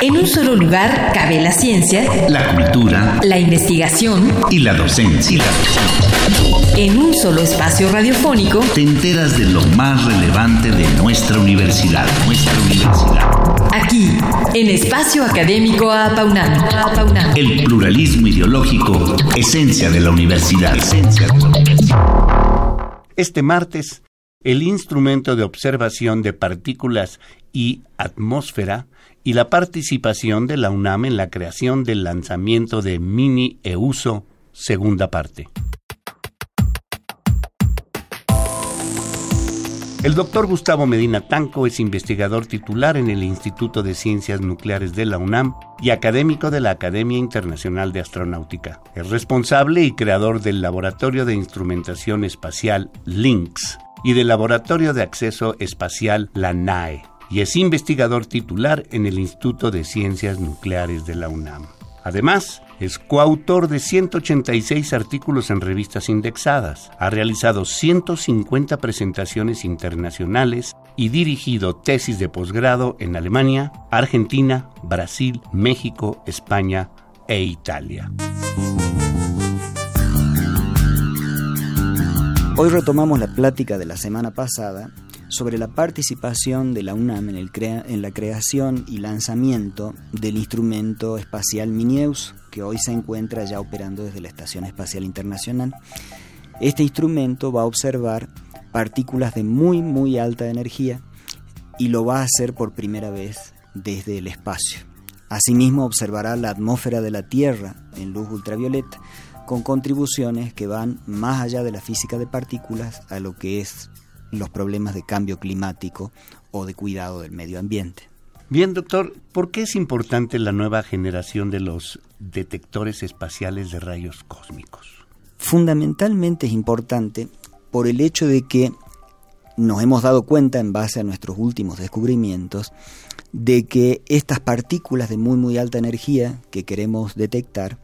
En un solo lugar cabe la ciencia, la cultura, la investigación y la docencia. En un solo espacio radiofónico te enteras de lo más relevante de nuestra universidad, nuestra universidad. Aquí, en Espacio Académico Apaunano. El pluralismo ideológico, esencia de la universidad. Esencia de la universidad. Este martes el instrumento de observación de partículas y atmósfera y la participación de la UNAM en la creación del lanzamiento de Mini EUSO, segunda parte. El doctor Gustavo Medina Tanco es investigador titular en el Instituto de Ciencias Nucleares de la UNAM y académico de la Academia Internacional de Astronáutica. Es responsable y creador del Laboratorio de Instrumentación Espacial LINX y del Laboratorio de Acceso Espacial, la NAE, y es investigador titular en el Instituto de Ciencias Nucleares de la UNAM. Además, es coautor de 186 artículos en revistas indexadas, ha realizado 150 presentaciones internacionales y dirigido tesis de posgrado en Alemania, Argentina, Brasil, México, España e Italia. Hoy retomamos la plática de la semana pasada sobre la participación de la UNAM en, la creación y lanzamiento del instrumento espacial Mineus, que hoy se encuentra ya operando desde la Estación Espacial Internacional. Este instrumento va a observar partículas de muy muy alta energía y lo va a hacer por primera vez desde el espacio. Asimismo observará la atmósfera de la Tierra en luz ultravioleta con contribuciones que van más allá de la física de partículas a lo que es los problemas de cambio climático o de cuidado del medio ambiente. Bien, doctor, ¿por qué es importante la nueva generación de los detectores espaciales de rayos cósmicos? Fundamentalmente es importante por el hecho de que nos hemos dado cuenta en base a nuestros últimos descubrimientos de que estas partículas de muy muy alta energía que queremos detectar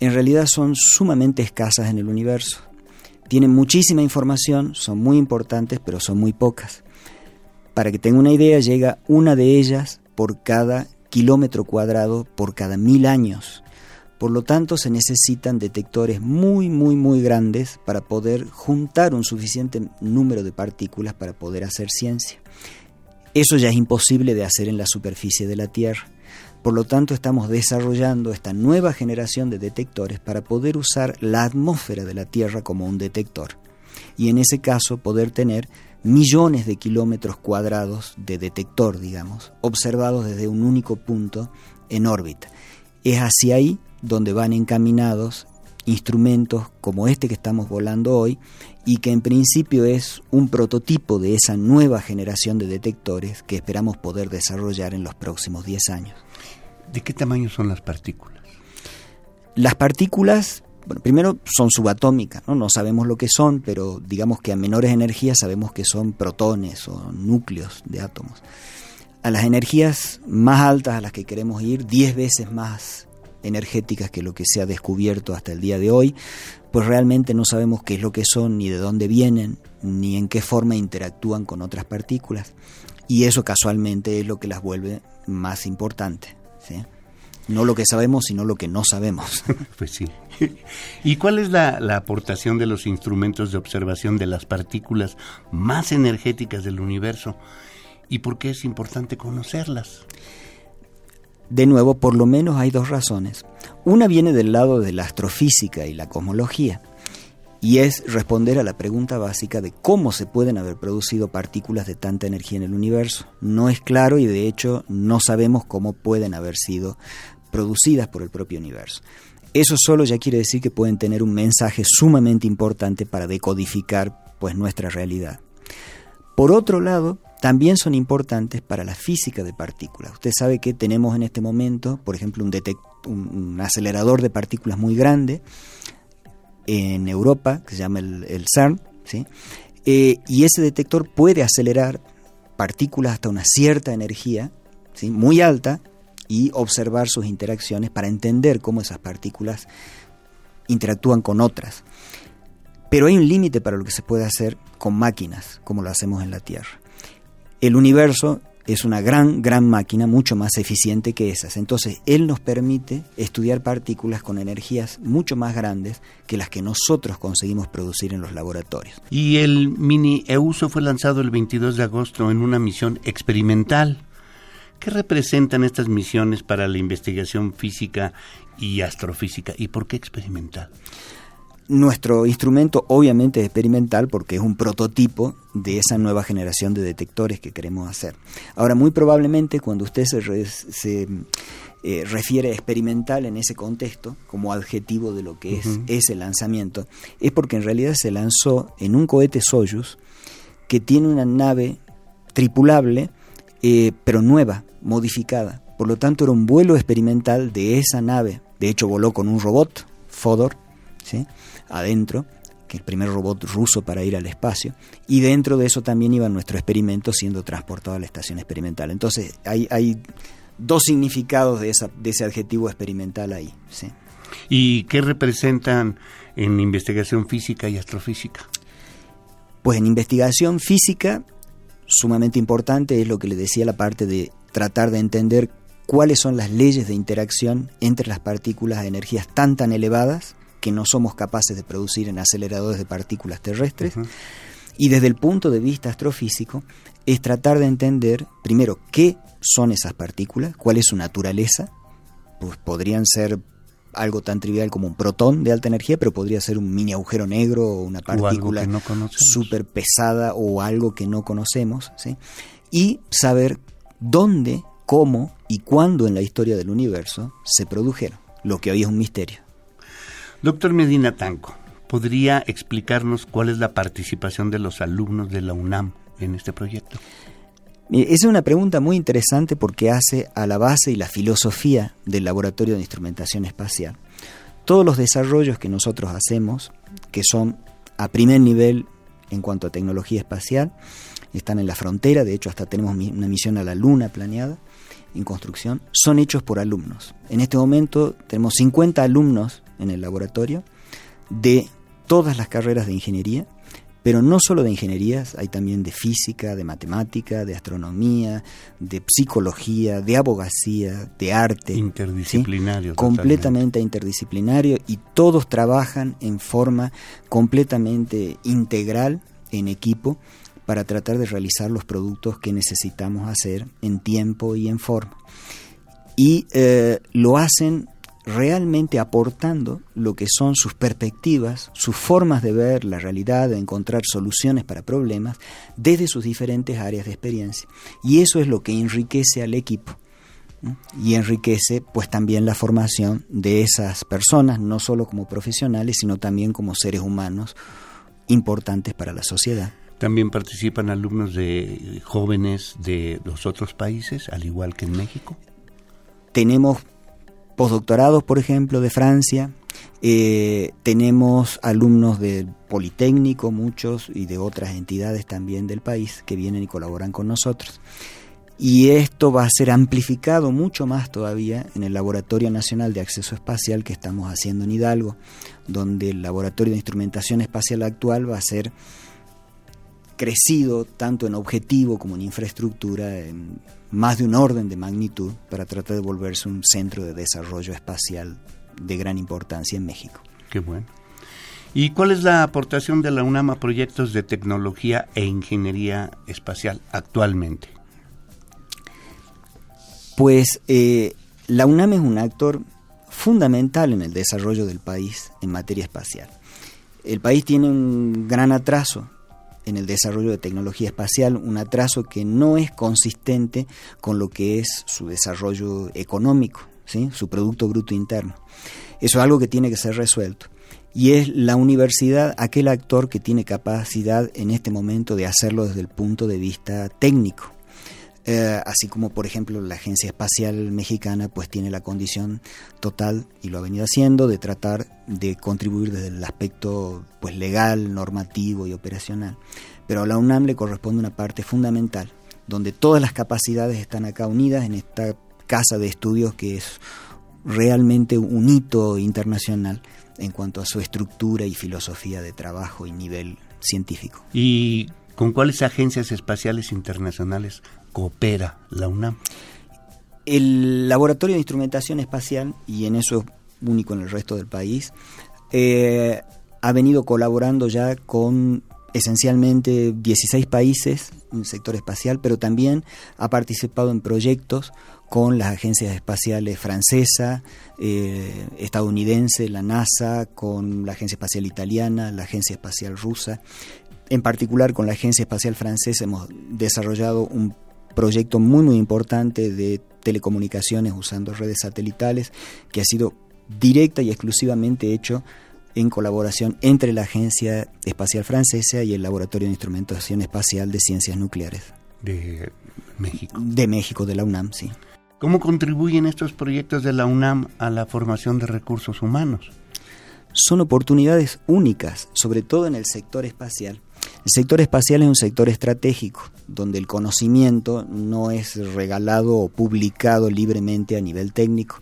en realidad son sumamente escasas en el universo. Tienen muchísima información, son muy importantes, pero son muy pocas. Para que tenga una idea, llega una de ellas por cada kilómetro cuadrado por cada mil años. Por lo tanto, se necesitan detectores muy, muy, muy grandes para poder juntar un suficiente número de partículas para poder hacer ciencia. Eso ya es imposible de hacer en la superficie de la Tierra. Por lo tanto, estamos desarrollando esta nueva generación de detectores para poder usar la atmósfera de la Tierra como un detector. Y en ese caso poder tener millones de kilómetros cuadrados de detector, digamos, observados desde un único punto en órbita. Es hacia ahí donde van encaminados instrumentos como este que estamos volando hoy y que en principio es un prototipo de esa nueva generación de detectores que esperamos poder desarrollar en los próximos 10 años. ¿De qué tamaño son las partículas? Las partículas, bueno, primero son subatómicas, ¿no? no sabemos lo que son, pero digamos que a menores energías sabemos que son protones o núcleos de átomos. A las energías más altas a las que queremos ir, 10 veces más energéticas que lo que se ha descubierto hasta el día de hoy, pues realmente no sabemos qué es lo que son, ni de dónde vienen, ni en qué forma interactúan con otras partículas. Y eso casualmente es lo que las vuelve más importantes. No lo que sabemos, sino lo que no sabemos. pues sí. ¿Y cuál es la, la, aportación de los instrumentos de observación de las partículas más energéticas del universo? ¿Y por qué es importante conocerlas? De nuevo, por lo menos hay dos razones. Una viene del lado de la astrofísica y la cosmología, y es responder a la pregunta básica de cómo se pueden haber producido partículas de tanta energía en el universo. No es claro y de hecho no sabemos cómo pueden haber sido producidas por el propio universo. Eso solo ya quiere decir que pueden tener un mensaje sumamente importante para decodificar pues nuestra realidad. Por otro lado, también son importantes para la física de partículas. Usted sabe que tenemos en este momento, por ejemplo, un, un acelerador de partículas muy grande en Europa, que se llama el, CERN, ¿sí? Eh, y ese detector puede acelerar partículas hasta una cierta energía, ¿sí? muy alta, y observar sus interacciones para entender cómo esas partículas interactúan con otras. Pero hay un límite para lo que se puede hacer con máquinas, como lo hacemos en la Tierra. El universo es una gran, gran máquina, mucho más eficiente que esas. Entonces, él nos permite estudiar partículas con energías mucho más grandes que las que nosotros conseguimos producir en los laboratorios. Y el mini EUSO fue lanzado el 22 de agosto en una misión experimental. ¿Qué representan estas misiones para la investigación física y astrofísica? ¿Y por qué experimental? Nuestro instrumento obviamente es experimental porque es un prototipo de esa nueva generación de detectores que queremos hacer. Ahora, muy probablemente cuando usted se, eh, refiere a experimental en ese contexto, como adjetivo de lo que es ese lanzamiento, es porque en realidad se lanzó en un cohete Soyuz que tiene una nave tripulable, eh, pero nueva, modificada. Por lo tanto, era un vuelo experimental de esa nave. De hecho, voló con un robot, Fodor, ¿sí? Adentro, que es el primer robot ruso para ir al espacio, y dentro de eso también iba nuestro experimento siendo transportado a la estación experimental. Entonces hay, hay dos significados de, esa, de ese adjetivo experimental ahí. ¿sí? ¿Y qué representan en investigación física y astrofísica? Pues en investigación física, sumamente importante es lo que le decía la parte de tratar de entender cuáles son las leyes de interacción entre las partículas de energías tan tan elevadas que no somos capaces de producir en aceleradores de partículas terrestres. Y desde el punto de vista astrofísico, es tratar de entender, primero, qué son esas partículas, cuál es su naturaleza. Pues podrían ser algo tan trivial como un protón de alta energía, pero podría ser un mini agujero negro o una partícula no súper pesada o algo que no conocemos. ¿sí? Y saber dónde, cómo y cuándo en la historia del universo se produjeron, lo que hoy es un misterio. Doctor Medina Tanco, ¿podría explicarnos cuál es la participación de los alumnos de la UNAM en este proyecto? Es una pregunta muy interesante porque hace a la base y la filosofía del Laboratorio de Instrumentación Espacial. Todos los desarrollos que nosotros hacemos, que son a primer nivel en cuanto a tecnología espacial, están en la frontera, de hecho hasta tenemos una misión a la Luna planeada, en construcción son hechos por alumnos. En este momento tenemos 50 alumnos en el laboratorio de todas las carreras de ingeniería, pero no solo de ingenierías, hay también de física, de matemática, de astronomía, de psicología, de abogacía, de arte. Interdisciplinario. Completamente interdisciplinario y todos trabajan en forma completamente integral, en equipo, para tratar de realizar los productos que necesitamos hacer en tiempo y en forma. Y eh, lo hacen realmente aportando lo que son sus perspectivas, sus formas de ver la realidad, de encontrar soluciones para problemas desde sus diferentes áreas de experiencia. Y eso es lo que enriquece al equipo. y enriquece pues también la formación de esas personas, no solo como profesionales, sino también como seres humanos importantes para la sociedad. También participan alumnos de jóvenes de los otros países, al igual que en México. Tenemos postdoctorados, por ejemplo, de Francia. Eh, tenemos alumnos del Politécnico, muchos, y de otras entidades también del país que vienen y colaboran con nosotros. Y esto va a ser amplificado mucho más todavía en el Laboratorio Nacional de Acceso Espacial que estamos haciendo en Hidalgo, donde el Laboratorio de Instrumentación Espacial actual va a ser crecido tanto en objetivo como en infraestructura en más de un orden de magnitud para tratar de volverse un centro de desarrollo espacial de gran importancia en México. Qué bueno. ¿Y cuál es la aportación de la UNAM a proyectos de tecnología e ingeniería espacial actualmente? Pues eh, la UNAM es un actor fundamental en el desarrollo del país en materia espacial. El país tiene un gran atraso en el desarrollo de tecnología espacial, un atraso que no es consistente con lo que es su desarrollo económico, ¿sí? su Producto Bruto Interno. Eso es algo que tiene que ser resuelto. Y es la universidad aquel actor que tiene capacidad en este momento de hacerlo desde el punto de vista técnico. Eh, así como por ejemplo la Agencia Espacial Mexicana pues tiene la condición total y lo ha venido haciendo de tratar de contribuir desde el aspecto pues legal, normativo y operacional. Pero a la UNAM le corresponde una parte fundamental, donde todas las capacidades están acá unidas en esta casa de estudios que es realmente un hito internacional en cuanto a su estructura y filosofía de trabajo y nivel científico. ¿Y con cuáles agencias espaciales internacionales coopera la UNAM? El Laboratorio de Instrumentación Espacial, y en eso es único en el resto del país, eh, ha venido colaborando ya con esencialmente 16 países en el sector espacial, pero también ha participado en proyectos con las agencias espaciales francesa, eh, estadounidense, la NASA, con la Agencia Espacial Italiana, la Agencia Espacial Rusa. En particular con la Agencia Espacial Francesa hemos desarrollado un proyecto muy muy importante de telecomunicaciones usando redes satelitales que ha sido directa y exclusivamente hecho en colaboración entre la Agencia Espacial Francesa y el Laboratorio de Instrumentación Espacial de Ciencias Nucleares. De México. De México, de la UNAM, sí. ¿Cómo contribuyen estos proyectos de la UNAM a la formación de recursos humanos? Son oportunidades únicas, sobre todo en el sector espacial. El sector espacial es un sector estratégico, donde el conocimiento no es regalado o publicado libremente a nivel técnico.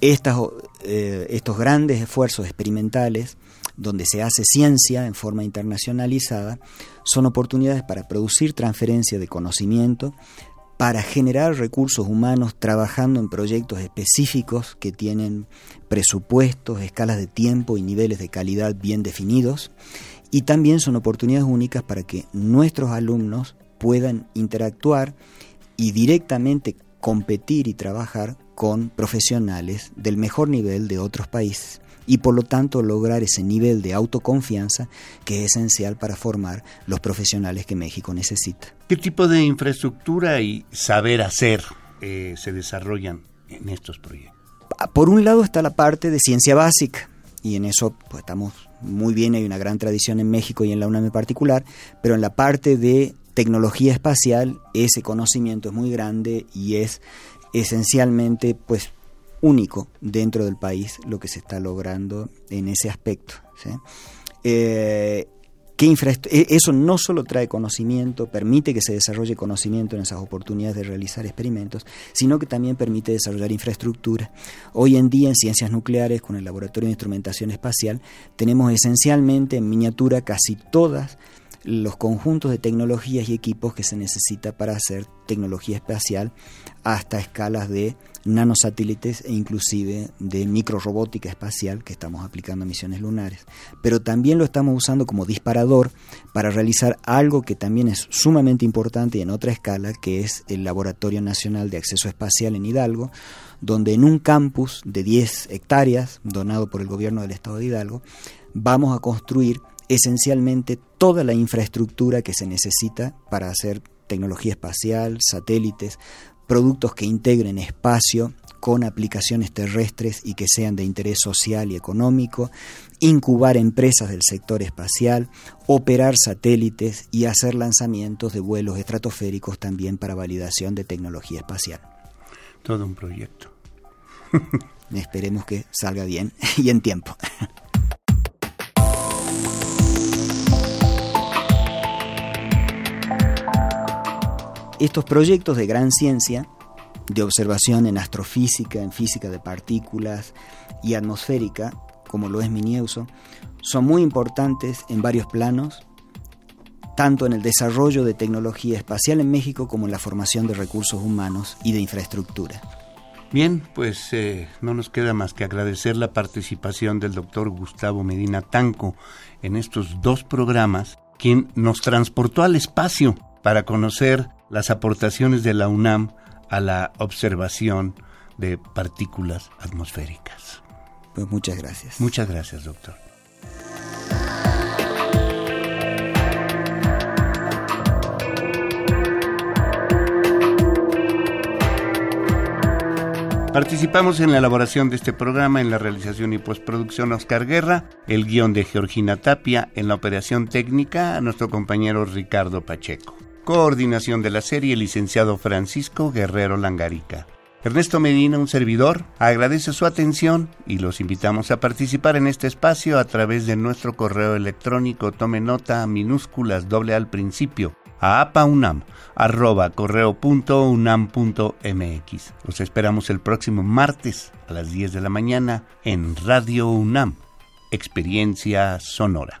Estas, eh, estos grandes esfuerzos experimentales, donde se hace ciencia en forma internacionalizada, son oportunidades para producir transferencia de conocimiento, para generar recursos humanos trabajando en proyectos específicos que tienen presupuestos, escalas de tiempo y niveles de calidad bien definidos. Y también son oportunidades únicas para que nuestros alumnos puedan interactuar y directamente competir y trabajar con profesionales del mejor nivel de otros países y por lo tanto lograr ese nivel de autoconfianza que es esencial para formar los profesionales que México necesita. ¿Qué tipo de infraestructura y saber hacer eh, se desarrollan en estos proyectos? Por un lado está la parte de ciencia básica y en eso pues, estamos muy bien, hay una gran tradición en México y en la UNAM en particular, pero en la parte de tecnología espacial ese conocimiento es muy grande y es esencialmente pues único dentro del país lo que se está logrando en ese aspecto. Eh, e, eso no solo trae conocimiento, permite que se desarrolle conocimiento en esas oportunidades de realizar experimentos, sino que también permite desarrollar infraestructura. Hoy en día en ciencias nucleares, con el Laboratorio de Instrumentación Espacial, tenemos esencialmente en miniatura casi todas los conjuntos de tecnologías y equipos que se necesita para hacer tecnología espacial hasta escalas de nanosatélites e inclusive de microrobótica espacial que estamos aplicando a misiones lunares. Pero también lo estamos usando como disparador para realizar algo que también es sumamente importante y en otra escala, que es el Laboratorio Nacional de Acceso Espacial en Hidalgo, donde en un campus de 10 hectáreas, donado por el gobierno del estado de Hidalgo, vamos a construir esencialmente toda la infraestructura que se necesita para hacer tecnología espacial, satélites, productos que integren espacio con aplicaciones terrestres y que sean de interés social y económico, incubar empresas del sector espacial, operar satélites y hacer lanzamientos de vuelos estratosféricos también para validación de tecnología espacial. Todo un proyecto. Esperemos que salga bien y en tiempo. Estos proyectos de gran ciencia, de observación en astrofísica, en física de partículas y atmosférica, como lo es Minieuso, son muy importantes en varios planos, tanto en el desarrollo de tecnología espacial en México como en la formación de recursos humanos y de infraestructura. Bien, pues eh, no nos queda más que agradecer la participación del doctor Gustavo Medina Tanco en estos dos programas, quien nos transportó al espacio para conocer las aportaciones de la UNAM a la observación de partículas atmosféricas. Pues muchas gracias. Muchas gracias, doctor. Participamos en la elaboración de este programa, en la realización y postproducción Oscar Guerra, el guion de Georgina Tapia, en la operación técnica nuestro compañero Ricardo Pacheco. Coordinación de la serie, licenciado Francisco Guerrero Langarica. Ernesto Medina, un servidor, agradece su atención y los invitamos a participar en este espacio a través de nuestro correo electrónico. Tome nota minúsculas doble al principio a apaunam arroba correo punto unam punto mx. Los esperamos el próximo martes a las 10 de la mañana en Radio UNAM, Experiencia Sonora.